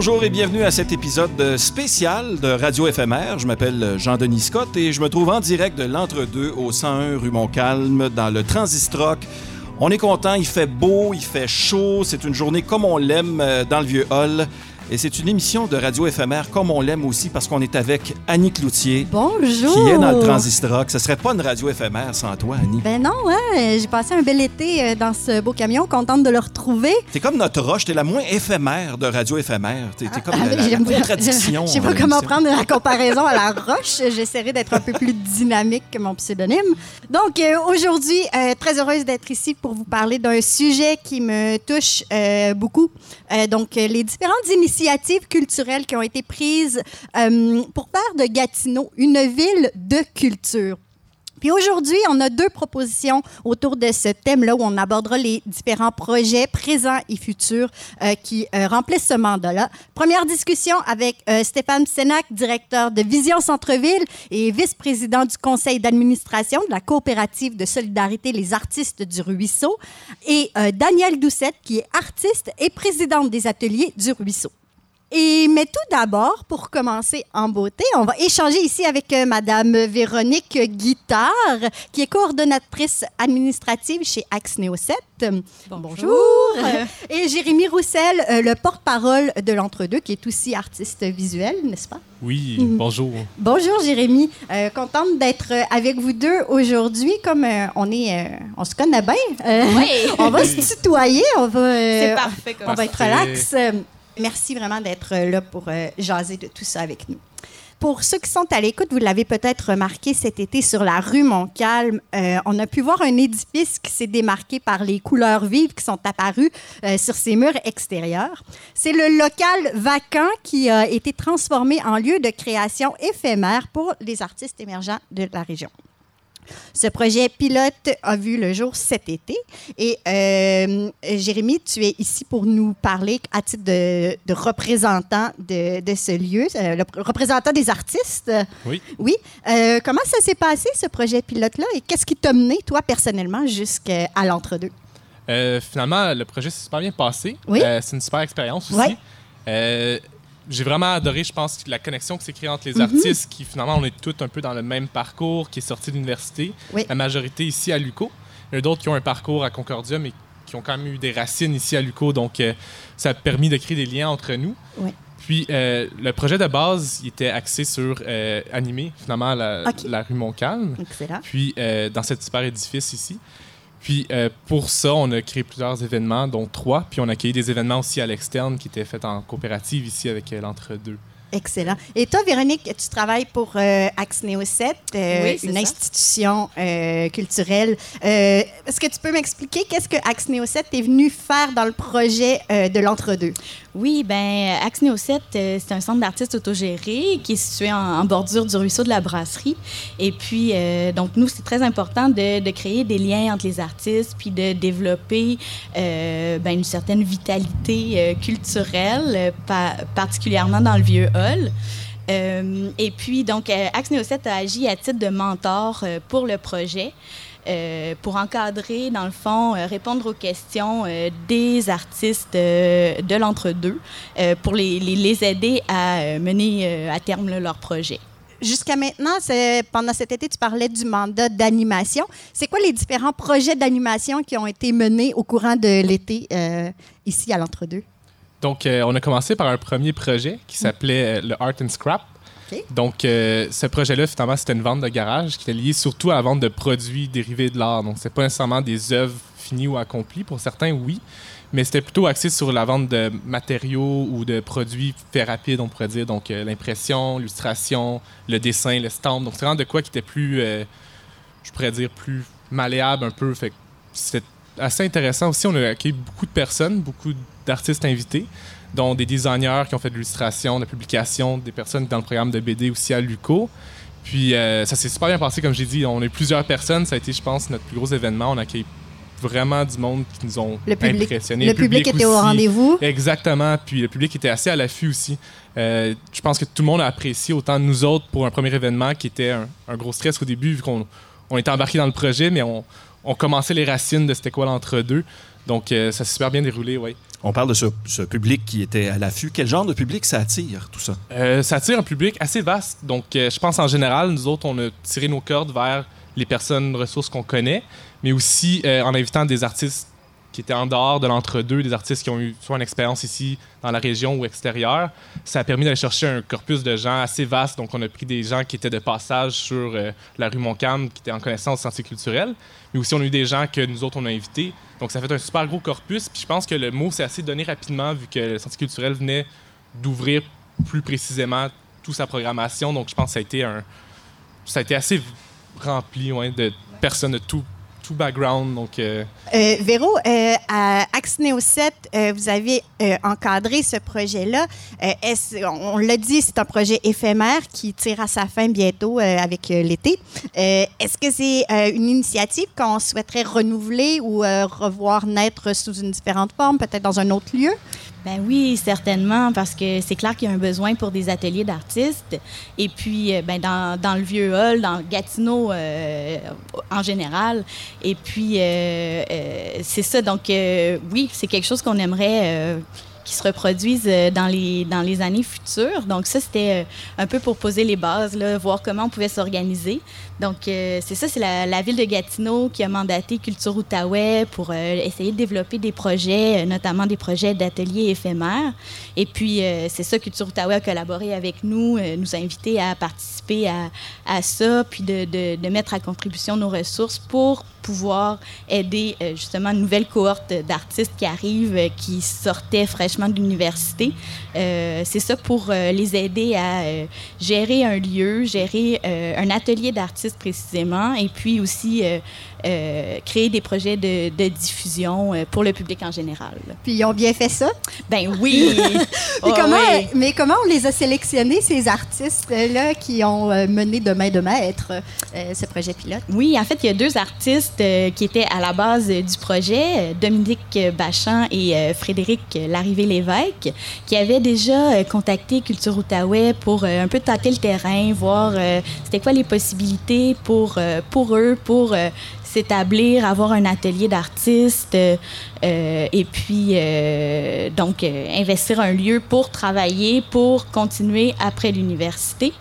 Bonjour et bienvenue à cet épisode spécial de Radio éphémère. Je m'appelle Jean-Denis Scott et je me trouve en direct de l'entre-deux au 101 rue Montcalm dans le Transistroc. On est content, il fait beau, il fait chaud, c'est une journée comme on l'aime euh, dans le vieux hall. Et c'est une émission de radio éphémère comme on l'aime aussi parce qu'on est avec Annie Cloutier. Bonjour. Qui est dans le Transistrock. Ce serait pas une radio éphémère sans toi, Annie. Ben non, ouais. J'ai passé un bel été euh, dans ce beau camion, contente de le retrouver. T'es comme notre roche, t'es la moins éphémère de radio éphémère. T'es es comme ah, la, la, contradiction. Je sais pas comment prendre la comparaison à la roche. J'essaierai d'être un peu plus dynamique que mon pseudonyme. Donc, euh, aujourd'hui, euh, très heureuse d'être ici pour vous parler d'un sujet qui me touche beaucoup. donc, les différentes initiatives initiatives culturelles qui ont été prises euh, pour faire de Gatineau une ville de culture. Puis aujourd'hui, on a deux propositions autour de ce thème-là où on abordera les différents projets présents et futurs euh, qui euh, remplissent ce mandat-là. Première discussion avec Stéphane Sénac, directeur de Vision Centre-Ville et vice-président du conseil d'administration de la coopérative de solidarité Les Artistes du Ruisseau, et Danielle Doucette, qui est artiste et présidente des ateliers du Ruisseau. Et, mais tout d'abord, pour commencer en beauté, on va échanger ici avec euh, Madame Véronique Guittard, qui est coordonnatrice administrative chez Axneo 7. Bonjour. Et Jérémy Roussel, euh, le porte-parole de l'Entre-deux, qui est aussi artiste visuel, n'est-ce pas? Oui, bonjour. Bonjour Jérémy. Euh, contente d'être avec vous deux aujourd'hui. Comme on est, on se connaît bien, oui. on va se tutoyer. On va, C'est parfait. on va être relax. Merci vraiment d'être euh, là pour euh, jaser de tout ça avec nous. Pour ceux qui sont à l'écoute, vous l'avez peut-être remarqué cet été sur la rue Montcalm, euh, on a pu voir un édifice qui s'est démarqué par les couleurs vives qui sont apparues sur ses murs extérieurs. C'est le local vacant qui a été transformé en lieu de création éphémère pour les artistes émergents de la région. Ce projet pilote a vu le jour cet été. Et euh, Jérémy, tu es ici pour nous parler à titre de, représentant de, ce lieu, euh, le représentant des artistes. Oui. Oui. Euh, comment ça s'est passé, ce projet pilote-là, et qu'est-ce qui t'a mené, toi, personnellement, jusqu'à l'entre-deux? finalement, le projet s'est super bien passé. Oui. c'est une super expérience aussi. Oui j'ai vraiment adoré, je pense, la connexion qui s'est créée entre les mhm. artistes, qui finalement, on est tous un peu dans le même parcours, qui est sorti de l'université. La majorité ici à l'UCO. Il y en a d'autres qui ont un parcours à Concordia, mais qui ont quand même eu des racines ici à l'UCO. Donc, euh, ça a permis de créer des liens entre nous. Puis, euh, le projet de base, il était axé sur euh, animer, finalement, la, la rue Montcalm. Excellent. Puis, dans cet super édifice ici. Puis euh, pour ça, on a créé plusieurs événements, dont trois. Puis on a accueilli des événements aussi à l'externe qui étaient faits en coopérative ici avec euh, l'entre-deux. Excellent. Et toi, Véronique, tu travailles pour euh, Axneo 7, euh, une institution culturelle. Est-ce que tu peux m'expliquer qu'est-ce que Axneo 7 est venu faire dans le projet de l'entre-deux? Oui, ben Axneo 7, euh, c'est un centre d'artistes autogéré qui est situé en, bordure du ruisseau de la brasserie. Et puis, euh, donc, nous, c'est très important de, créer des liens entre les artistes, puis de développer euh, ben, une certaine vitalité culturelle, particulièrement dans le vieux hall. et puis, donc, Axneo 7 a agi à titre de mentor pour le projet. Euh, pour encadrer, dans le fond, euh, répondre aux questions euh, des artistes de l'entre-deux, pour les, les, aider à mener à terme leur projet. Jusqu'à maintenant, pendant cet été, tu parlais du mandat d'animation. C'est quoi les différents projets d'animation qui ont été menés au courant de l'été ici à l'entre-deux? Donc, on a commencé par un premier projet qui s'appelait le Art and Scrap. Donc, euh, ce projet-là, finalement, c'était une vente de garage qui était liée surtout à la vente de produits dérivés de l'art. Donc, c'est pas nécessairement des œuvres finies ou accomplies. Pour certains, oui. Mais c'était plutôt axé sur la vente de matériaux ou de produits faits rapides, on pourrait dire. Donc, euh, l'impression, l'illustration, le dessin, le stamp. Donc, c'est vraiment de quoi qui était plus, euh, je pourrais dire, plus malléable un peu. Fait c'était assez intéressant aussi. On a accueilli beaucoup de personnes, beaucoup d'artistes invités dont des designers qui ont fait de l'illustration, de la publication, des personnes dans le programme de BD aussi à l'UCO. Puis euh, ça s'est super bien passé, comme j'ai dit. On est plusieurs personnes. Ça a été, je pense, notre plus gros événement. On a accueilli vraiment du monde qui nous ont le public, impressionnés. Le, public, était au rendez-vous. Exactement. Puis le public était assez à l'affût aussi. Euh, je pense que tout le monde a apprécié, autant nous autres pour un premier événement qui était un, gros stress au début, vu qu'on on était embarqué dans le projet, mais on, on commençait les racines de c'était quoi l'entre-deux. Donc, ça s'est super bien déroulé, oui. On parle de ce, public qui était à l'affût. Quel genre de public ça attire, tout ça? ça attire un public assez vaste. Donc, je pense en général, nous autres, on a tiré nos cordes vers les personnes ressources qu'on connaît, mais aussi en invitant des artistes qui étaient en dehors de l'entre-deux, des artistes qui ont eu soit une expérience ici dans la région ou extérieure. Ça a permis d'aller chercher un corpus de gens assez vaste. Donc, on a pris des gens qui étaient de passage sur euh, la rue Montcalm, qui étaient en connaissance sciences culturelles, mais aussi on a eu des gens que nous autres, on a invités. Donc, ça fait un super gros corpus. Puis je pense que le mot s'est assez donné rapidement vu que le Centre culturel venait d'ouvrir plus précisément toute sa programmation. Donc, je pense que ça a été un... Ça a été assez rempli ouais, de personnes de tout background. Euh... euh Véro, euh, à Axneo 7, euh, vous avez encadré ce projet-là. on l'a dit, c'est un projet éphémère qui tire à sa fin bientôt avec l'été. Est-ce que c'est une initiative qu'on souhaiterait renouveler ou revoir naître sous une différente forme, peut-être dans un autre lieu? Ben oui, certainement, parce que c'est clair qu'il y a un besoin pour des ateliers d'artistes. Et puis, euh, ben dans, dans, le vieux hall, dans Gatineau euh, en général. Et puis, euh, c'est ça. Donc, oui, c'est quelque chose qu'on aimerait qui se reproduisent euh, dans les, dans les années futures. Donc ça, c'était euh, un peu pour poser les bases, voir comment on pouvait s'organiser. Donc euh, c'est ça, c'est la, ville de Gatineau qui a mandaté Culture Outaouais pour essayer de développer des projets, notamment des projets d'ateliers éphémères. Et puis c'est ça, Culture Outaouais a collaboré avec nous, nous a invités à participer à, ça, puis de, de, de mettre à contribution nos ressources pour pouvoir aider justement une nouvelle cohorte d'artistes qui arrivent, qui sortaient fraîchement de l'université. Euh, c'est ça pour les aider à gérer un lieu, gérer un atelier d'artistes précisément, et puis aussi créer des projets de, diffusion pour le public en général. Puis ils ont bien fait ça? Ben oui! Oh, comment, Mais comment on les a sélectionnés, ces artistes-là qui ont mené de main de maître ce projet pilote? Oui, en fait, il y a deux artistes euh, qui étaient à la base euh, du projet, euh, Dominique Bachan et Frédéric Larrivée-Lévesque, qui avaient déjà contacté Culture Outaouais pour un peu tâter le terrain, voir c'était quoi les possibilités pour, pour eux, pour s'établir, avoir un atelier d'artistes et puis donc investir un lieu pour travailler, pour continuer après l'université.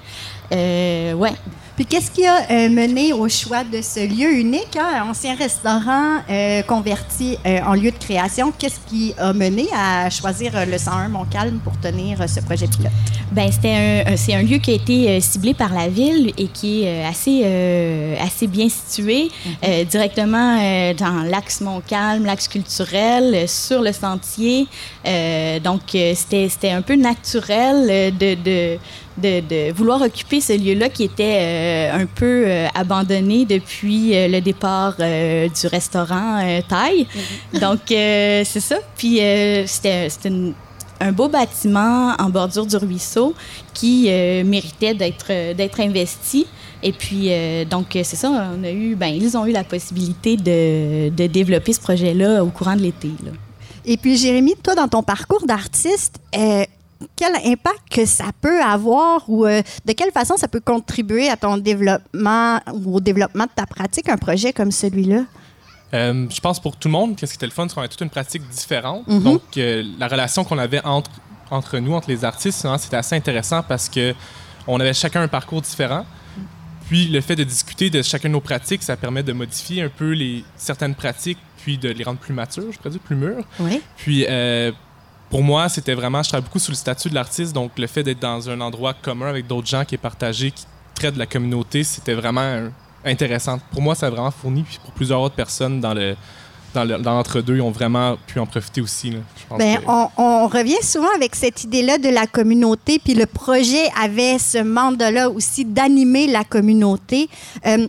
ouais. Puis qu'est-ce qui a euh, mené au choix de ce lieu unique, hein, ancien restaurant euh, converti euh, en lieu de création? Qu'est-ce qui a mené à choisir le 101 Montcalm pour tenir ce projet pilote? Ben c'était un, c'est un lieu qui a été ciblé par la ville et qui est assez, assez bien situé, mm-hmm. directement dans l'axe Montcalm, l'axe culturel, sur le sentier. donc c'était, c'était un peu naturel de, de de, vouloir occuper ce lieu-là qui était euh, un peu euh, abandonné depuis euh, le départ du restaurant Thaï. Mhm. Donc, c'est ça. Puis, c'était un beau bâtiment en bordure du ruisseau qui méritait d'être d'être investi. Et puis, donc, c'est ça, on a eu, ben, ils ont eu la possibilité de, de développer ce projet-là au courant de l'été. Et puis, Jérémy, toi, dans ton parcours d'artiste, quel impact que ça peut avoir ou euh, de quelle façon ça peut contribuer à ton développement ou au développement de ta pratique, un projet comme celui-là? Euh, je pense pour tout le monde, qu'est-ce qui était le fun, c'est qu'on a toute une pratique différente. Mm-hmm. Donc, euh, la relation qu'on avait entre, entre nous, entre les artistes, c'était assez intéressant parce que on avait chacun un parcours différent. Puis, le fait de discuter de chacun de nos pratiques, ça permet de modifier un peu les, certaines pratiques, puis de les rendre plus matures, je pourrais dire, plus mûres. Oui. Puis, pour moi, c'était vraiment, je travaille beaucoup sous le statut de l'artiste, donc le fait d'être dans un endroit commun avec d'autres gens qui est partagé, qui traite de la communauté, c'était vraiment intéressant. Pour moi, ça a vraiment fourni, puis pour plusieurs autres personnes dans le dans l'entre-deux, ils ont vraiment pu en profiter aussi. Bien, on, revient souvent avec cette idée-là de la communauté, puis le projet avait ce mandat-là aussi d'animer la communauté. Euh,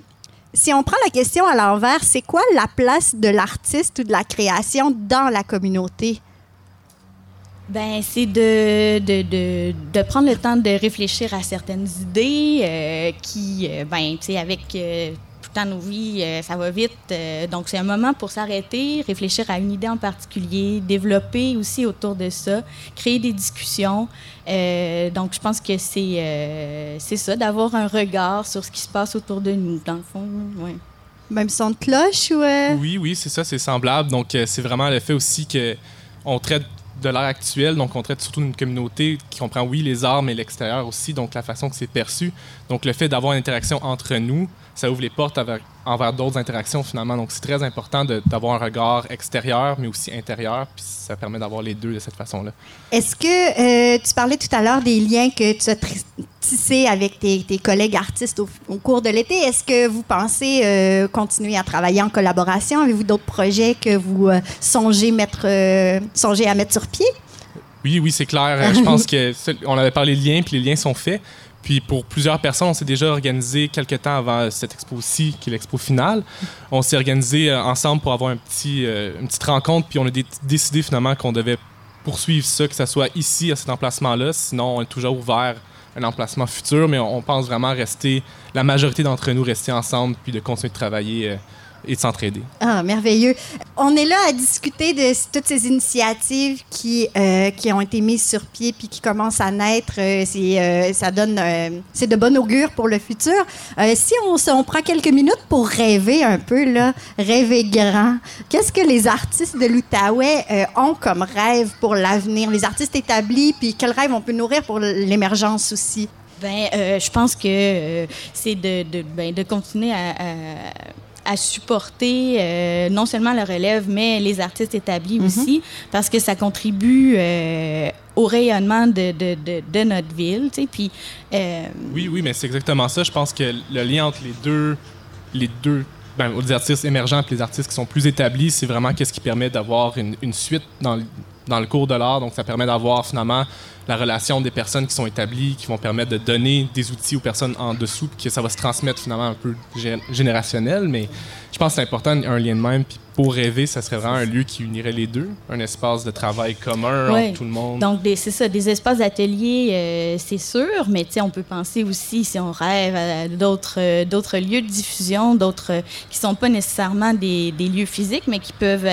si on prend la question à l'envers, c'est quoi la place de l'artiste ou de la création dans la communauté? Ben, c'est de, de, de, de, prendre le temps de réfléchir à certaines idées euh, qui, euh, ben, tu sais, avec euh, tout le temps nos vies, ça va vite. donc, c'est un moment pour s'arrêter, réfléchir à une idée en particulier, développer aussi autour de ça, créer des discussions. donc, je pense que c'est c'est ça, d'avoir un regard sur ce qui se passe autour de nous, dans le fond. Ouais. Même son de cloche ou... euh? Oui, oui, c'est ça, c'est semblable. Donc, euh, c'est vraiment le fait aussi que on traite de l'art actuel, donc on traite surtout d'une communauté qui comprend, oui, les arts, mais l'extérieur aussi, donc la façon que c'est perçu. Donc, le fait d'avoir une interaction entre nous, ça ouvre les portes envers d'autres interactions, finalement. Donc, c'est très important d'avoir un regard extérieur, mais aussi intérieur, puis ça permet d'avoir les deux de cette façon-là. Est-ce que euh, tu parlais tout à l'heure des liens que tu as tissés avec tes, tes collègues artistes au, au cours de l'été? Est-ce que vous pensez euh, continuer à travailler en collaboration? Avez-vous d'autres projets que vous euh, songez, mettre, songez à mettre sur pied? Oui, oui, c'est clair. Je pense que on avait parlé de liens, puis les liens sont faits. Puis pour plusieurs personnes, on s'est déjà organisé quelques temps avant cette expo-ci, qui est l'expo finale. On s'est organisé euh, ensemble pour avoir un petit, euh, une petite rencontre, puis on a dé- décidé finalement qu'on devait poursuivre ça, que ce soit ici, à cet emplacement-là. Sinon, on est toujours ouvert à un emplacement futur, mais on, on pense vraiment rester, la majorité d'entre nous, rester ensemble, puis de continuer de travailler euh, et de s'entraider. Ah, merveilleux. On est là à discuter de toutes ces initiatives qui, euh, qui ont été mises sur pied puis qui commencent à naître. Euh, c'est, euh, ça donne, euh, c'est de bon augure pour le futur. Euh, si on, se- on prend quelques minutes pour rêver un peu, là, rêver grand, qu'est-ce que les artistes de l'Outaouais euh, ont comme rêve pour l'avenir? Les artistes établis, puis quel rêve on peut nourrir pour l'émergence aussi? Ben, euh, je pense que euh, c'est de, de, ben, de continuer à, à- à supporter euh, non seulement la relève, mais les artistes établis aussi, parce que ça contribue euh, au rayonnement de, de, de, de notre ville. tu sais. Puis, euh, Oui, oui, mais c'est exactement ça. Je pense que le lien entre les deux, les deux, ben, les artistes émergents et les artistes qui sont plus établis, c'est vraiment qu'est-ce qui permet d'avoir une, une suite dans dans le cours de l'art. Donc, ça permet d'avoir finalement la relation des personnes qui sont établies, qui vont permettre de donner des outils aux personnes en dessous, puis que ça va se transmettre finalement un peu gé- générationnel. Mais je pense que c'est important, un lien de même. Puis pour rêver, ça serait vraiment un lieu qui unirait les deux, un espace de travail commun entre tout le monde. Donc, c'est ça, des espaces d'atelier, euh, c'est sûr, mais tu sais, on peut penser aussi, si on rêve, à d'autres euh, d'autres lieux de diffusion, d'autres euh, qui sont pas nécessairement des, des lieux physiques, mais qui peuvent,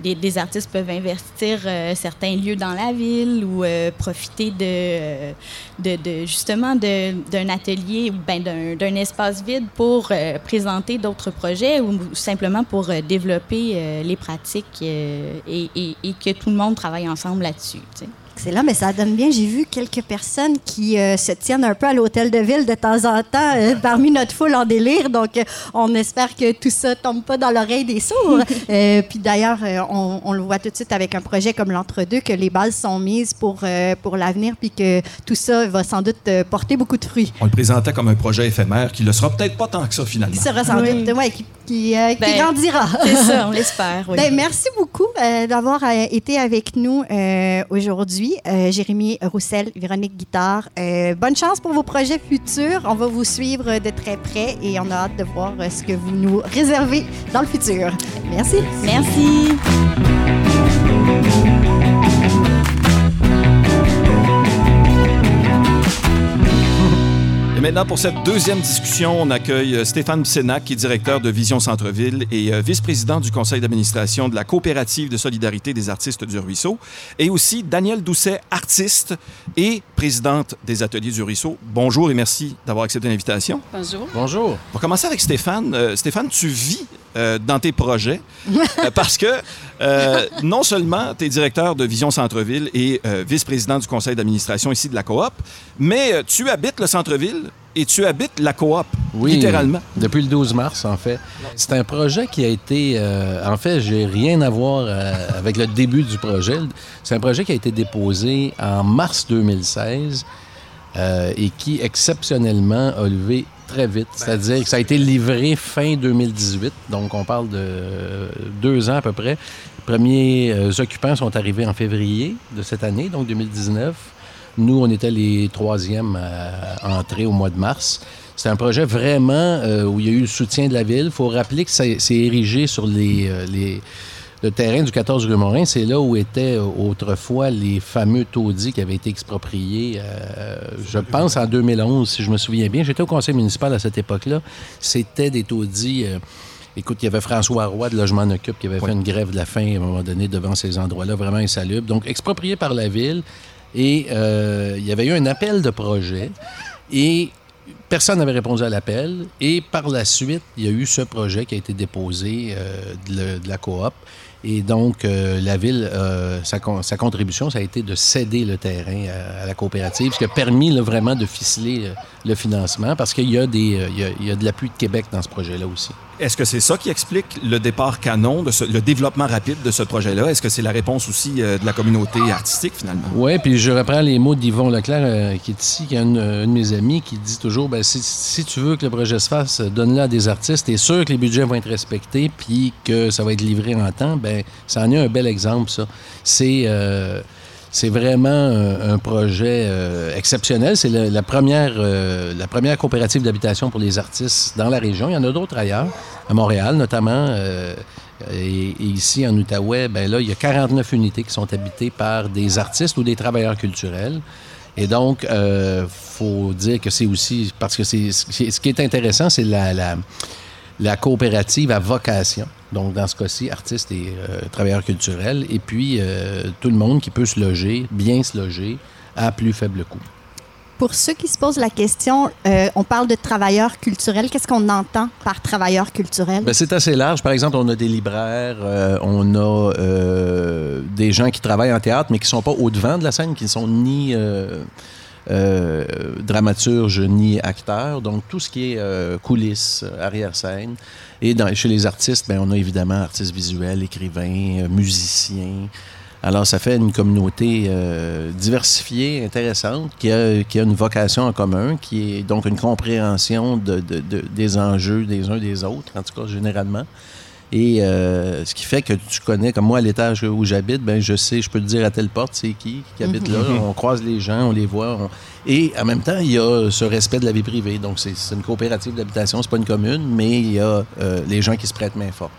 des, des artistes peuvent investir certains lieux dans la ville ou euh, de, justement d'un atelier ou ben, d'un espace vide pour euh, présenter d'autres projets ou simplement pour euh, développer euh, les pratiques et, que tout le monde travaille ensemble là-dessus. Excellent, mais ça donne bien. J'ai vu quelques personnes qui euh, se tiennent un peu à l'hôtel de ville de temps en temps euh, parmi notre foule en délire. Donc, euh, on espère que tout ça tombe pas dans l'oreille des sourds. Euh, puis d'ailleurs, euh, on, on le voit tout de suite avec un projet comme l'entre-deux, que les bases sont mises pour, euh, pour l'avenir, puis que tout ça va sans doute euh, porter beaucoup de fruits. On le présentait comme un projet éphémère qui le sera peut-être pas tant que ça finalement. Qui sera sans Oui. doute, ouais, qui, qui, euh, qui Ben, grandira. C'est ça, on l'espère. oui. Ben, merci beaucoup euh, d'avoir euh, été avec nous euh, Euh, Jérémy Roussel, Véronique Guitard. Euh, bonne chance pour vos projets futurs. On va vous suivre de très près et on a hâte de voir euh, ce que vous nous réservez dans le futur. Merci. Merci. Maintenant, pour cette deuxième discussion, on accueille euh, Stéphane Sénac, qui est directeur de Vision Centre-Ville et euh, vice-président du conseil d'administration de la coopérative de solidarité des artistes du Ruisseau, et aussi Danielle Doucet, artiste et présidente des ateliers du Ruisseau. Bonjour et merci d'avoir accepté l'invitation. Bonjour. Bonjour. On va commencer avec Stéphane. Euh, Stéphane, tu vis euh, dans tes projets euh, parce que euh, non seulement tu es directeur de Vision Centre-Ville et vice-président du conseil d'administration ici de la coop, mais tu habites le centre-ville et tu habites la coop, Oui. littéralement. Depuis le 12 mars, en fait. C'est un projet qui a été. en fait, j'ai rien à voir avec le début du projet. C'est un projet qui a été déposé en mars 2016 euh, et qui, exceptionnellement, a levé très vite. C'est-à-dire que ça a été livré fin 2018. Donc, on parle de deux ans à peu près. Les premiers euh, occupants sont arrivés en février de cette année, donc 2019. Nous, on était les troisièmes à entrer au mois de mars. C'est un projet vraiment euh, où il y a eu le soutien de la ville. Il faut rappeler que c'est érigé sur les, les- le terrain du 14 rue Morin. C'est là où étaient euh, autrefois les fameux taudis qui avaient été expropriés, euh, je pense, en 2011, si je me souviens bien. J'étais au conseil municipal à cette époque-là. C'était des taudis... euh, Écoute, il y avait François Roy de Logement en Occupe qui avait fait une grève de la faim à un moment donné devant ces endroits-là, vraiment insalubres. Donc, exproprié par la ville. Et euh, il y avait eu un appel de projet. Et personne n'avait répondu à l'appel. Et par la suite, il y a eu ce projet qui a été déposé de, de, la coop et donc, euh, la ville, euh, sa, sa, contribution, ça a été de céder le terrain à, la coopérative, ce qui a permis vraiment de ficeler euh, le financement parce qu'il y, a des, il y a de l'appui de Québec dans ce projet-là aussi. Est-ce que c'est ça qui explique le départ canon, de le développement rapide de ce projet-là? Est-ce que c'est la réponse aussi de la communauté artistique, finalement? Oui, puis je reprends les mots d'Yvon Leclerc, qui est ici, qui est un, de mes amis, qui dit toujours, ben, si, si, tu veux que le projet se fasse, donne-le à des artistes. T'es sûr que les budgets vont être respectés, puis que ça va être livré en temps. Ben, ça en est un bel exemple, ça. C'est... Euh, c'est vraiment un, projet euh, exceptionnel. C'est la, première, euh, la première coopérative d'habitation pour les artistes dans la région. Il y en a d'autres ailleurs, à Montréal notamment. et, ici, en Outaouais, ben là, il y a 49 unités qui sont habitées par des artistes ou des travailleurs culturels. Et donc, il faut dire que c'est aussi... Parce que c'est, ce qui est intéressant, c'est la, la, la coopérative à vocation. Donc, dans ce cas-ci, artistes et euh, travailleurs culturels. Et puis, euh, tout le monde qui peut se loger, bien se loger, à plus faible coût. Pour ceux qui se posent la question, euh, on parle de travailleurs culturels. Qu'est-ce qu'on entend par travailleurs culturels? Ben, c'est assez large. Par exemple, on a des libraires, on a des gens qui travaillent en théâtre, mais qui ne sont pas au-devant de la scène, qui ne sont ni euh, dramaturge ni acteur. Donc, tout ce qui est euh, coulisses, arrière-scène. Et chez les artistes, bien, on a évidemment artistes visuels, écrivains, euh, musiciens. Alors, ça fait une communauté diversifiée, intéressante, qui a, qui a, une vocation en commun, qui est donc une compréhension de, de, des enjeux des uns des autres, en tout cas généralement. Et euh, ce qui fait que tu connais, comme moi, à l'étage où j'habite, ben je sais, je peux te dire à telle porte, c'est qui qui habite là. Mhm. On croise les gens, on les voit. Et en même temps, il y a ce respect de la vie privée. Donc, c'est une coopérative d'habitation, c'est pas une commune, mais il y a euh, les gens qui se prêtent main forte.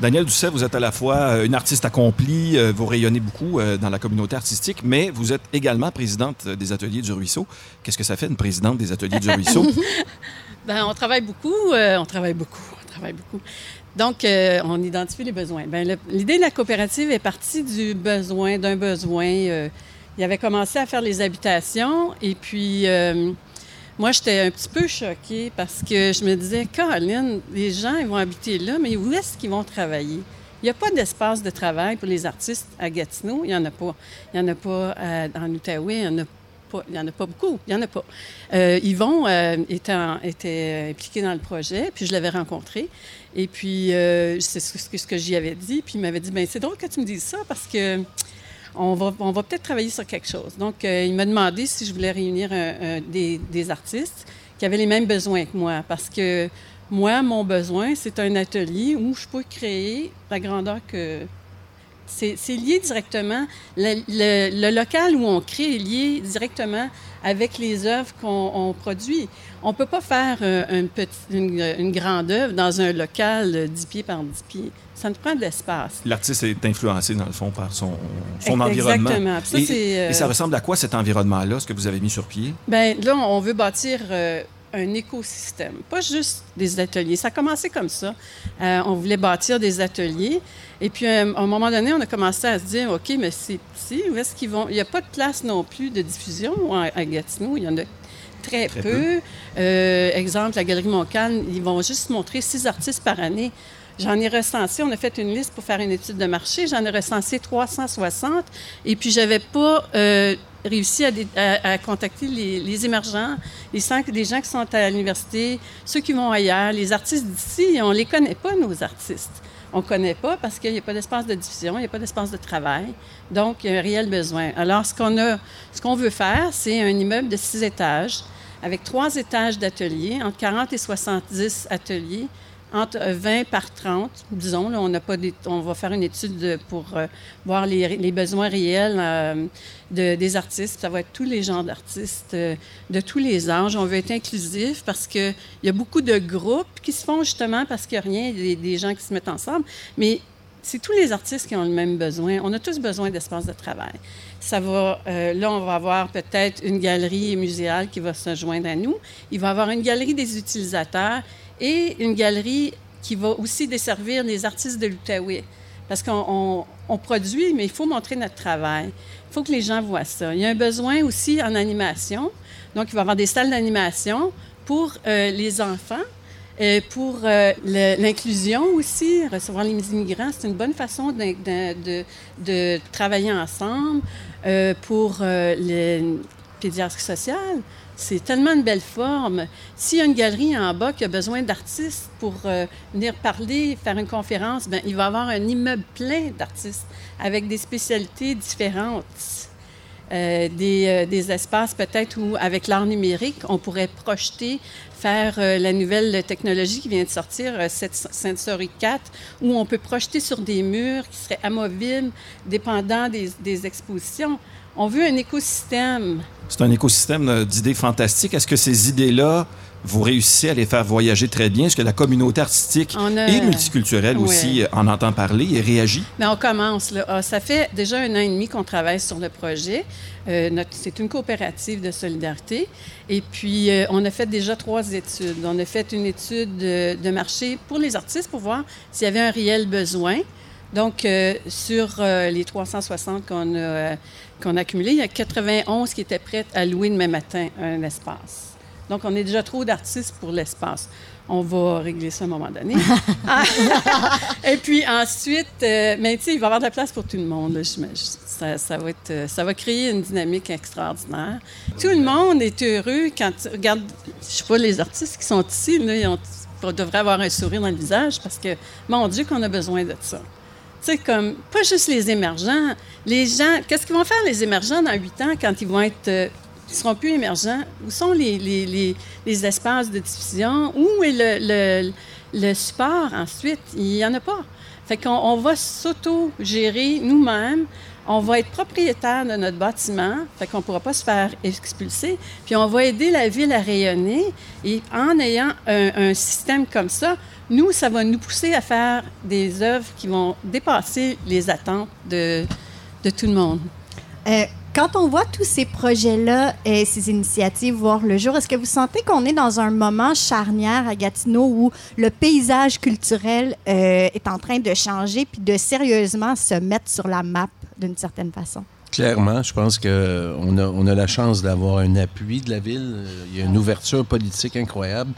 Daniel Doucet, vous êtes à la fois euh, une artiste accomplie, vous rayonnez beaucoup dans la communauté artistique, mais vous êtes également présidente des Ateliers du Ruisseau. Qu'est-ce que ça fait, une présidente des Ateliers du Ruisseau? ben, on travaille beaucoup, on travaille beaucoup, on travaille beaucoup. Donc, euh, on identifie les besoins. Bien, l'idée de la coopérative est partie du besoin, d'un besoin. Euh, il avait commencé à faire les habitations et puis euh, moi, j'étais un petit peu choquée parce que je me disais, Caroline, les gens, ils vont habiter là, mais où est-ce qu'ils vont travailler? Il n'y a pas d'espace de travail pour les artistes à Gatineau. Il n'y en a pas. Il n'y en a pas en Outaouais. Il n'y en a il n'y en a pas beaucoup, en a pas. Euh, Yvon euh, était, était, impliqué dans le projet, puis je l'avais rencontré. Et puis, euh, c'est ce que, ce que j'y avais dit. Puis il m'avait dit, ben c'est drôle que tu me dises ça parce que on va, on va peut-être travailler sur quelque chose. Donc, il m'a demandé si je voulais réunir des, des, artistes qui avaient les mêmes besoins que moi. Parce que moi, mon besoin, c'est un atelier où je peux créer la grandeur que, c'est lié directement. Le, local où on crée est lié directement avec les œuvres qu'on produit. On ne peut pas faire euh, une, une, grande œuvre dans un local 10 pieds par 10 pieds. Ça nous prend de l'espace. L'artiste est influencé, dans le fond, par son, son environnement. Exactement. Ça, et, et, ça euh, ressemble à quoi cet environnement-là, ce que vous avez mis sur pied? Bien, là, on veut bâtir euh, un écosystème, pas juste des ateliers. Ça a commencé comme ça. Euh, on voulait bâtir des ateliers. Et puis, euh, à un moment donné, on a commencé à se dire, OK, mais c'est petit, où est-ce qu'ils vont... Il n'y a pas de place non plus de diffusion à, Gatineau. Il y en a très, peu. Euh, exemple, la Galerie Montcalm, ils vont juste montrer six artistes par année. J'en ai recensé, on a fait une liste pour faire une étude de marché, j'en ai recensé 360 et puis j'avais pas réussi à, contacter les, émergents, les gens qui sont à l'université, ceux qui vont ailleurs, les artistes d'ici, on ne les connaît pas, nos artistes. On ne connaît pas parce qu'il n'y a pas d'espace de diffusion, il n'y a pas d'espace de travail. Donc, il y a un réel besoin. Alors, ce qu'on a, ce qu'on veut faire, c'est un immeuble de six étages avec trois étages d'ateliers, entre 40 et 70 ateliers, entre 20 par 30, disons. Là, on, pas on va faire une étude pour euh, voir les, besoins réels euh, de, des artistes. Ça va être tous les genres d'artistes, euh, de tous les âges. On veut être inclusif parce qu'il y a beaucoup de groupes qui se font justement parce qu'il n'y a rien, des, des gens qui se mettent ensemble. Mais c'est tous les artistes qui ont le même besoin. On a tous besoin d'espace de travail. Ça va, là, on va avoir peut-être une galerie muséale qui va se joindre à nous. Il va y avoir une galerie des utilisateurs et une galerie qui va aussi desservir les artistes de l'Outaouais. Parce qu'on produit, mais il faut montrer notre travail. Il faut que les gens voient ça. Il y a un besoin aussi en animation. Donc, il va y avoir des salles d'animation pour les enfants. pour l'inclusion aussi, recevoir les immigrants, c'est une bonne façon de, de travailler ensemble. pour les pédiatrie sociale, c'est tellement une belle forme. S'il y a une galerie en bas qui a besoin d'artistes pour euh, venir parler, faire une conférence, bien, il va y avoir un immeuble plein d'artistes avec des spécialités différentes. Euh, des, euh, des, espaces peut-être où, avec l'art numérique, on pourrait projeter, faire la nouvelle technologie qui vient de sortir, Sensory 4, où on peut projeter sur des murs qui seraient amovibles, dépendant des expositions. On veut un écosystème. C'est un écosystème d'idées fantastiques. Est-ce que ces idées-là, vous réussissez à les faire voyager très bien? Est-ce que la communauté artistique et multiculturelle aussi en entend parler et réagit? Mais on commence. Là. Ah, ça fait déjà un an et demi qu'on travaille sur le projet. Euh, c'est une coopérative de solidarité. Et puis, euh, on a fait déjà trois études. On a fait une étude de marché pour les artistes pour voir s'il y avait un réel besoin. Donc, euh, sur euh, les 360 qu'on a, euh, a accumulés, il y a 91 qui étaient prêts à louer demain matin un espace. Donc, on est déjà trop d'artistes pour l'espace. On va régler ça à un moment donné. Et puis ensuite, mais tu sais, il va y avoir de la place pour tout le monde. Ça, ça, va être, ça va créer une dynamique extraordinaire. Tout le monde est heureux quand tu regardes, je sais pas, les artistes qui sont ici, là, ils devraient avoir un sourire dans le visage parce que, mon Dieu, qu'on a besoin de ça. Tu sais, comme, pas juste les émergents. Les gens, qu'est-ce qu'ils vont faire, les émergents, dans huit ans, quand ils vont être. Euh, ils seront plus émergents? Où sont les, les, les, espaces de diffusion? Où est le, le, support ensuite? Il n'y en a pas. Fait qu'on on va s'auto-gérer nous-mêmes. On va être propriétaire de notre bâtiment, fait qu'on ne pourra pas se faire expulser. Puis on va aider la ville à rayonner. Et en ayant un, système comme ça, nous, ça va nous pousser à faire des œuvres qui vont dépasser les attentes de, de tout le monde. Euh, quand on voit tous ces projets-là et ces initiatives voir le jour, est-ce que vous sentez qu'on est dans un moment charnière à Gatineau où le paysage culturel euh, est en train de changer puis de sérieusement se mettre sur la map d'une certaine façon? Clairement, je pense qu'on a, on a la chance d'avoir un appui de la ville. Il y a une ouverture politique incroyable.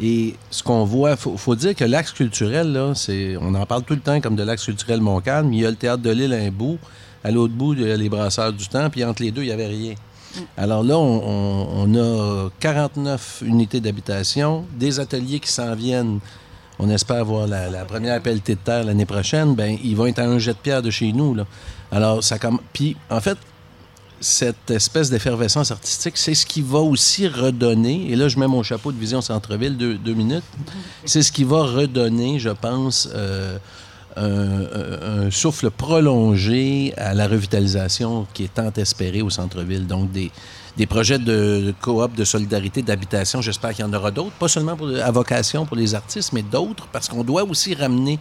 Et ce qu'on voit, il faut, dire que l'axe culturel, là, c'est, on en parle tout le temps comme de l'axe culturel Montcalm. Il y a le théâtre de l'île à. À l'autre bout, il y a les brasseurs du temps. Puis entre les deux, il n'y avait rien. Mm. Alors là, on, a 49 unités d'habitation, des ateliers qui s'en viennent. On espère avoir la, première pelletée de terre l'année prochaine. Ben, ils vont être à un jet de pierre de chez nous. Là. Alors, ça comme. Puis, en fait, cette espèce d'effervescence artistique, c'est ce qui va aussi redonner, et là je mets mon chapeau de vision centre-ville, deux, minutes, c'est ce qui va redonner, je pense, euh, un, souffle prolongé à la revitalisation qui est tant espérée au centre-ville. Donc des, des projets de, coop, de solidarité, d'habitation, j'espère qu'il y en aura d'autres, pas seulement à vocation pour les artistes, mais d'autres, parce qu'on doit aussi ramener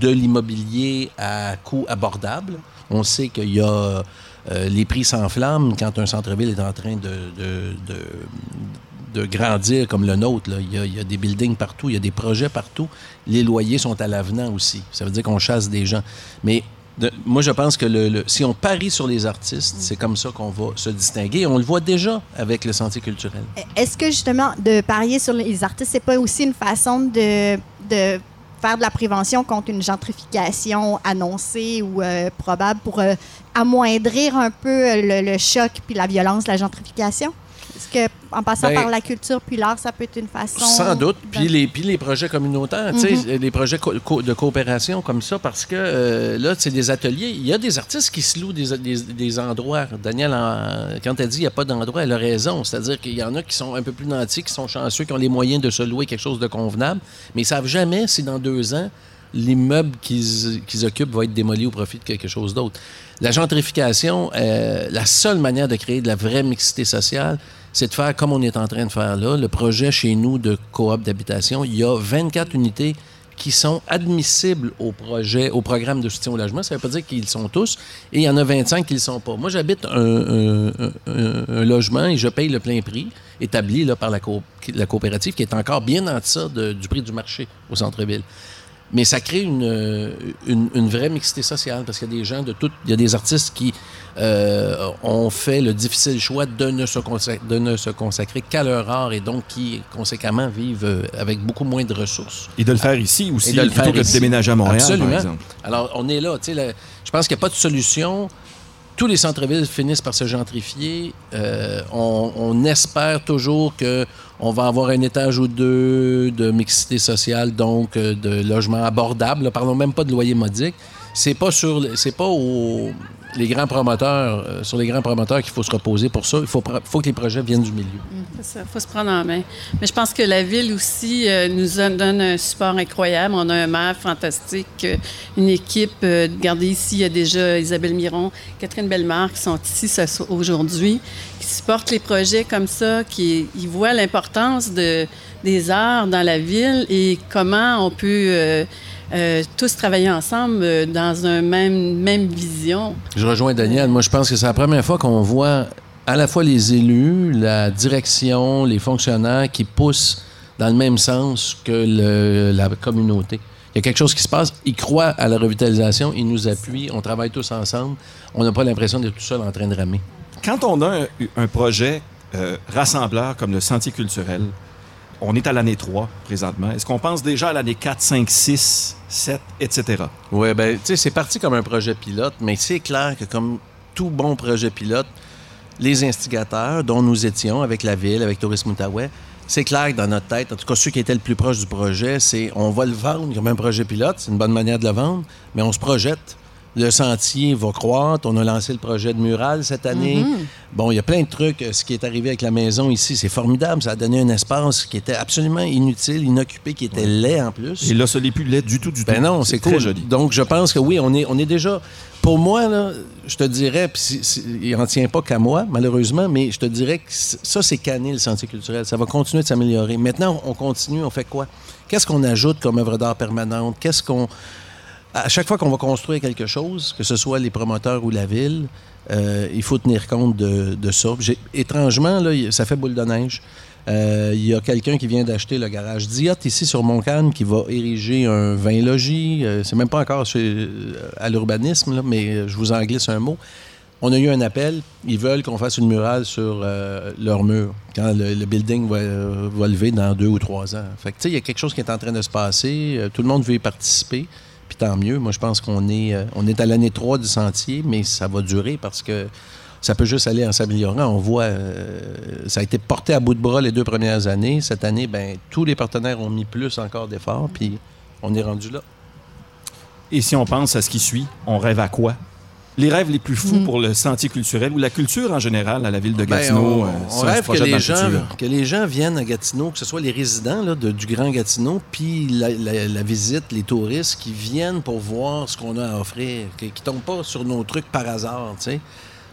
de l'immobilier à coût abordable. On sait qu'il y a euh, les prix s'enflamment quand un centre-ville est en train de, grandir comme le nôtre. Il, y a, des buildings partout, il y a des projets partout. Les loyers sont à l'avenant aussi. Ça veut dire qu'on chasse des gens. Mais moi, je pense que le, si on parie sur les artistes, c'est comme ça qu'on va se distinguer. On le voit déjà avec le sentier culturel. Est-ce que justement, de parier sur les artistes, c'est pas aussi une façon de, de faire de la prévention contre une gentrification annoncée ou euh, probable pour euh, amoindrir un peu euh, le, choc puis la violence de la gentrification? Est-ce qu'en passant ben, par la culture puis l'art, ça peut être une façon. Sans doute. Puis les, puis les projets communautaires, mm-hmm. les projets de coopération comme ça, parce que là, c'est des ateliers. Il y a des artistes qui se louent des, des, endroits. Daniel, quand elle dit qu'il n'y a pas d'endroit, elle a raison. C'est-à-dire qu'il y en a qui sont un peu plus nantis, qui sont chanceux, qui ont les moyens de se louer quelque chose de convenable, mais ils ne savent jamais si dans deux ans, l'immeuble qu'ils occupent va être démoli au profit de quelque chose d'autre. La gentrification, euh, la seule manière de créer de la vraie mixité sociale, c'est de faire comme on est en train de faire là. Le projet chez nous de coop d'habitation, il y a 24 unités qui sont admissibles au projet, au programme de soutien au logement. Ça ne veut pas dire qu'ils sont tous, et il y en a 25 qui ne le sont pas. Moi, j'habite un, logement et je paye le plein prix établi là, par la, la, coopérative qui est encore bien en deçà du prix du marché au centre-ville. Mais ça crée une, une, une vraie mixité sociale parce qu'il y a des gens de tout. Il y a des artistes qui euh, ont fait le difficile choix de ne se consacrer, de ne se consacrer qu'à leur art et donc qui, conséquemment, vivent euh, avec beaucoup moins de ressources. Et de le faire ici aussi, de le plutôt faire que de ici. déménager à Montréal, Absolument. par exemple. Alors, on est là. tu sais, Je pense qu'il n'y a pas de solution. Tous les centres-villes finissent par se gentrifier. Euh, on, on espère toujours que on va avoir un étage ou deux de mixité sociale, donc euh, de logements abordables. Parlons même pas de loyer modique. C'est pas sur, pas aux les grands promoteurs, euh, sur les grands promoteurs qu'il faut se reposer pour ça. Il faut, que les projets viennent du milieu. Il faut se prendre en main. Mais je pense que la ville aussi euh, nous donne un support incroyable. On a un maire fantastique, une équipe. regardez ici, il y a déjà Isabelle Miron, Catherine Bellemare qui sont ici aujourd'hui, qui supportent les projets comme ça, qui ils voient l'importance de, des arts dans la ville et comment on peut euh, euh, tous travailler ensemble euh, dans une même, même vision. Je rejoins Daniel. Moi, je pense que c'est la première fois qu'on voit à la fois les élus, la direction, les fonctionnaires qui poussent dans le même sens que la communauté. Il y a quelque chose qui se passe. Ils croient à la revitalisation, ils nous appuient, on travaille tous ensemble. On n'a pas l'impression d'être tout seul en train de ramer. Quand on a un, projet euh, rassembleur comme le Sentier culturel, on est à l'année 3 présentement. Est-ce qu'on pense déjà à l'année 4, 5, 6, 7, etc.? Oui, ben, tu sais, c'est parti comme un projet pilote, mais c'est clair que comme tout bon projet pilote, les instigateurs, dont nous étions avec la ville, avec Tourisme Outaouais, c'est clair que dans notre tête, en tout cas ceux qui étaient le plus proches du projet, c'est on va le vendre comme un projet pilote, c'est une bonne manière de le vendre, mais on se projette. Le sentier va croître. On a lancé le projet de mural cette année. Bon, il y a plein de trucs. Ce qui est arrivé avec la maison ici, c'est formidable. Ça a donné un espace qui était absolument inutile, inoccupé, qui était laid en plus. Et là, ce n'est plus laid du tout, du tout. Ben non, c'est très cool. joli. Donc, je pense que oui, on est, on est déjà. Pour moi, là, je te dirais, puis si- si- il n'en tient pas qu'à moi, malheureusement, mais je te dirais que ça, c'est canné, le sentier culturel. Ça va continuer de s'améliorer. Maintenant, on continue, on fait quoi? Qu'est-ce qu'on ajoute comme œuvre d'art permanente? Qu'est-ce qu'on. À chaque fois qu'on va construire quelque chose, que ce soit les promoteurs ou la ville, euh, il faut tenir compte de, ça. Étrangement, là, ça fait boule de neige. Euh, Il y a quelqu'un qui vient d'acheter le garage Diot ici sur Montcalm qui va ériger un vin logis. Euh, c'est même pas encore euh, à l'urbanisme, mais euh, je vous en glisse un mot. On a eu un appel. Ils veulent qu'on fasse une murale sur euh, leur mur quand le, building va, euh, lever dans deux ou trois ans. Il y a quelque chose qui est en train de se passer. Euh, tout le monde veut y participer. Tant mieux. Moi, je pense qu'on est, euh, on est à l'année 3 du sentier, mais ça va durer parce que ça peut juste aller en s'améliorant. On voit, euh, ça a été porté à bout de bras les deux premières années. Cette année, ben, tous les partenaires ont mis plus encore d'efforts, puis on est rendu là. Et si on pense à ce qui suit, on rêve à quoi? Les rêves les plus fous pour le sentier culturel ou la culture en général à la ville de Ben, Gatineau. on, euh, on rêve que les, le gens, que les gens viennent à Gatineau, que ce soit les résidents là, de- du Grand Gatineau, puis la, la- la visite, les touristes qui viennent pour voir ce qu'on a à offrir, qui ne tombent pas sur nos trucs par hasard, tu sais.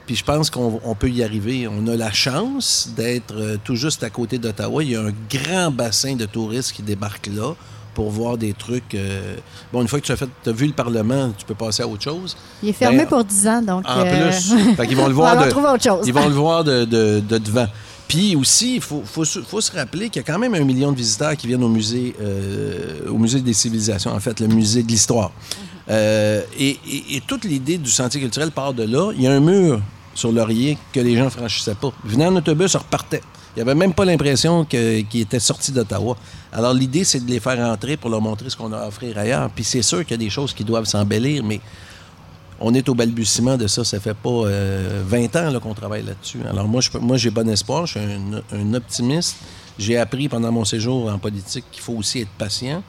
Puis je pense qu'on on peut y arriver. On a la chance d'être euh, tout juste à côté d'Ottawa. Il y a un grand bassin de touristes qui débarquent là pour voir des trucs. euh, Bon, une fois que tu as, fait, as vu le Parlement, tu peux passer à autre chose. Il est fermé Ben, pour 10 ans, donc. En euh, plus, fait qu'ils vont le voir de, autre chose. ils vont le voir de, de- de devant. Puis aussi, il faut, faut se- faut se rappeler qu'il y a quand même un million de visiteurs qui viennent au musée, euh, au musée des civilisations, en fait, le musée de l'histoire. Euh, et, et- et toute l'idée du sentier culturel part de là. Il y a un mur sur Laurier que les gens franchissaient pas. Ils venaient en autobus, ils repartaient. Il avait même pas l'impression qu'ils étaient sortis d'Ottawa. Alors l'idée, c'est de les faire entrer pour leur montrer ce qu'on a à offrir ailleurs. Puis c'est sûr qu'il y a des choses qui doivent s'embellir, mais on est au balbutiement de ça. Ça fait pas euh, 20 ans qu'on travaille là-dessus. Alors moi, j'ai bon espoir. Je suis un, optimiste. J'ai appris pendant mon séjour en politique qu'il faut aussi être patient.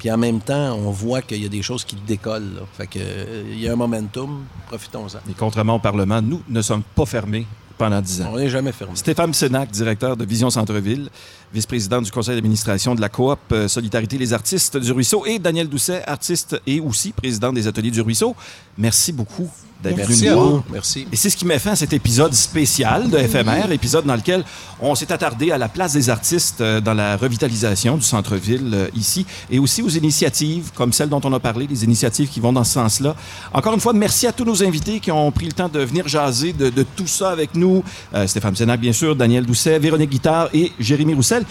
Puis en même temps, on voit qu'il y a des choses qui décollent. Fait que, euh, il y a un momentum. Profitons-en. Et contrairement au Parlement, nous ne sommes pas fermés pendant 10 ans. On n'est jamais fermé. Stéphane Sénac, directeur de Vision Centre-Ville, vice-président du conseil d'administration de la coop euh, Solidarité les artistes du Ruisseau, et Daniel Doucet, artiste et aussi président des ateliers du Ruisseau. Merci beaucoup d'être venu Merci nous voir. Merci. Et c'est ce qui met fin à cet épisode spécial de FMR, épisode dans lequel on s'est attardé à la place des artistes euh, dans la revitalisation du centre-ville euh, ici et aussi aux initiatives comme celle dont on a parlé, les initiatives qui vont dans ce sens-là. Encore une fois, merci à tous nos invités qui ont pris le temps de venir jaser de, de tout ça avec nous. Euh, Stéphane Sénac, bien sûr, Daniel Doucet, Véronique Guittard et Jérémy Roussel.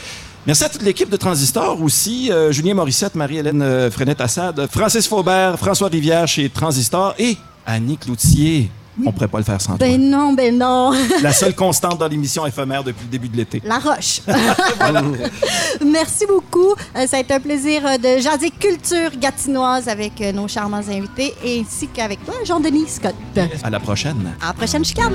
Merci à toute l'équipe de Transistor aussi. Euh, Julien Morissette, Marie-Hélène Frenette-Assad, Francis Faubert, François Rivière chez Transistor et Annie Cloutier. On pourrait pas le faire sans toi. Ben non, ben non. La seule constante dans l'émission éphémère depuis le début de l'été. La roche. Merci beaucoup. Euh, ça a été un plaisir euh, de jaser culture gatinoise avec euh, nos charmants invités ainsi qu'avec toi, Jean-Denis Scott. À la prochaine. À la prochaine chicane.